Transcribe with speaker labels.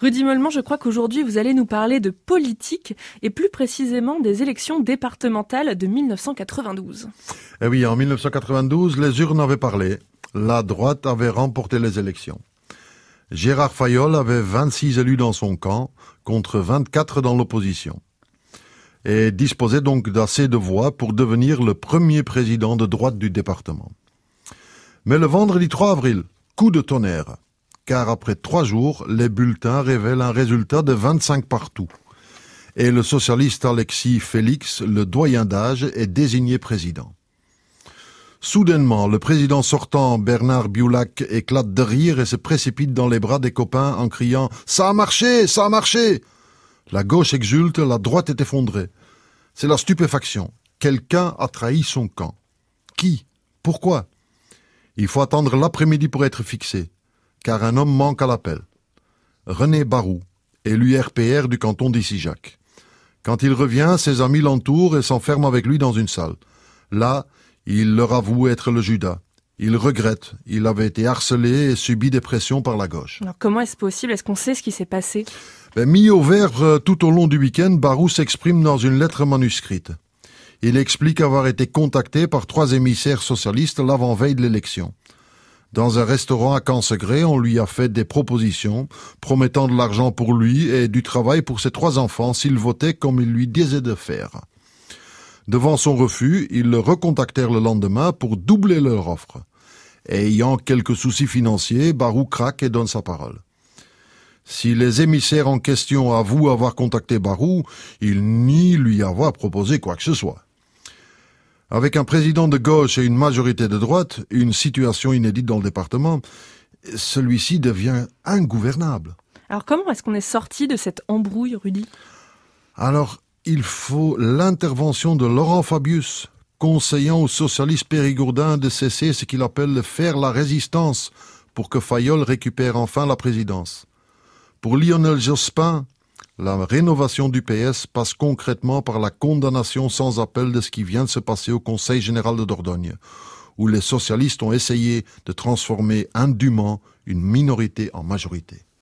Speaker 1: Rudy Mollement, je crois qu'aujourd'hui vous allez nous parler de politique et plus précisément des élections départementales de 1992.
Speaker 2: Eh oui, en 1992, les urnes avaient parlé. La droite avait remporté les élections. Gérard Fayol avait 26 élus dans son camp contre 24 dans l'opposition et disposait donc d'assez de voix pour devenir le premier président de droite du département. Mais le vendredi 3 avril, coup de tonnerre car après trois jours, les bulletins révèlent un résultat de 25 partout. Et le socialiste Alexis Félix, le doyen d'âge, est désigné président. Soudainement, le président sortant, Bernard Biulac, éclate de rire et se précipite dans les bras des copains en criant « Ça a marché Ça a marché !» La gauche exulte, la droite est effondrée. C'est la stupéfaction. Quelqu'un a trahi son camp. Qui? Pourquoi? Il faut attendre l'après-midi pour être fixé car un homme manque à l'appel. René Barou, élu RPR du canton d'Issijac. Quand il revient, ses amis l'entourent et s'enferment avec lui dans une salle. Là, il leur avoue être le Judas. Il regrette. Il avait été harcelé et subi des pressions par la gauche.
Speaker 1: Alors comment est-ce possible? Est-ce qu'on sait ce qui s'est passé?
Speaker 2: Ben, Mis au vert euh, tout au long du week-end, Barou s'exprime dans une lettre manuscrite. Il explique avoir été contacté par trois émissaires socialistes l'avant-veille de l'élection. Dans un restaurant à Cansegré, on lui a fait des propositions, promettant de l'argent pour lui et du travail pour ses trois enfants s'il votait comme il lui disait de faire. Devant son refus, ils le recontactèrent le lendemain pour doubler leur offre. ayant quelques soucis financiers, Barou craque et donne sa parole. Si les émissaires en question avouent avoir contacté Barou, ils nient lui avoir proposé quoi que ce soit. Avec un président de gauche et une majorité de droite, une situation inédite dans le département, celui-ci devient ingouvernable.
Speaker 1: Alors comment est-ce qu'on est sorti de cette embrouille, Rudy?
Speaker 2: Alors, il faut l'intervention de Laurent Fabius, conseillant au socialiste périgourdin de cesser ce qu'il appelle faire la résistance pour que Fayol récupère enfin la présidence. Pour Lionel Jospin, la rénovation du PS passe concrètement par la condamnation sans appel de ce qui vient de se passer au Conseil général de Dordogne, où les socialistes ont essayé de transformer indûment une minorité en majorité.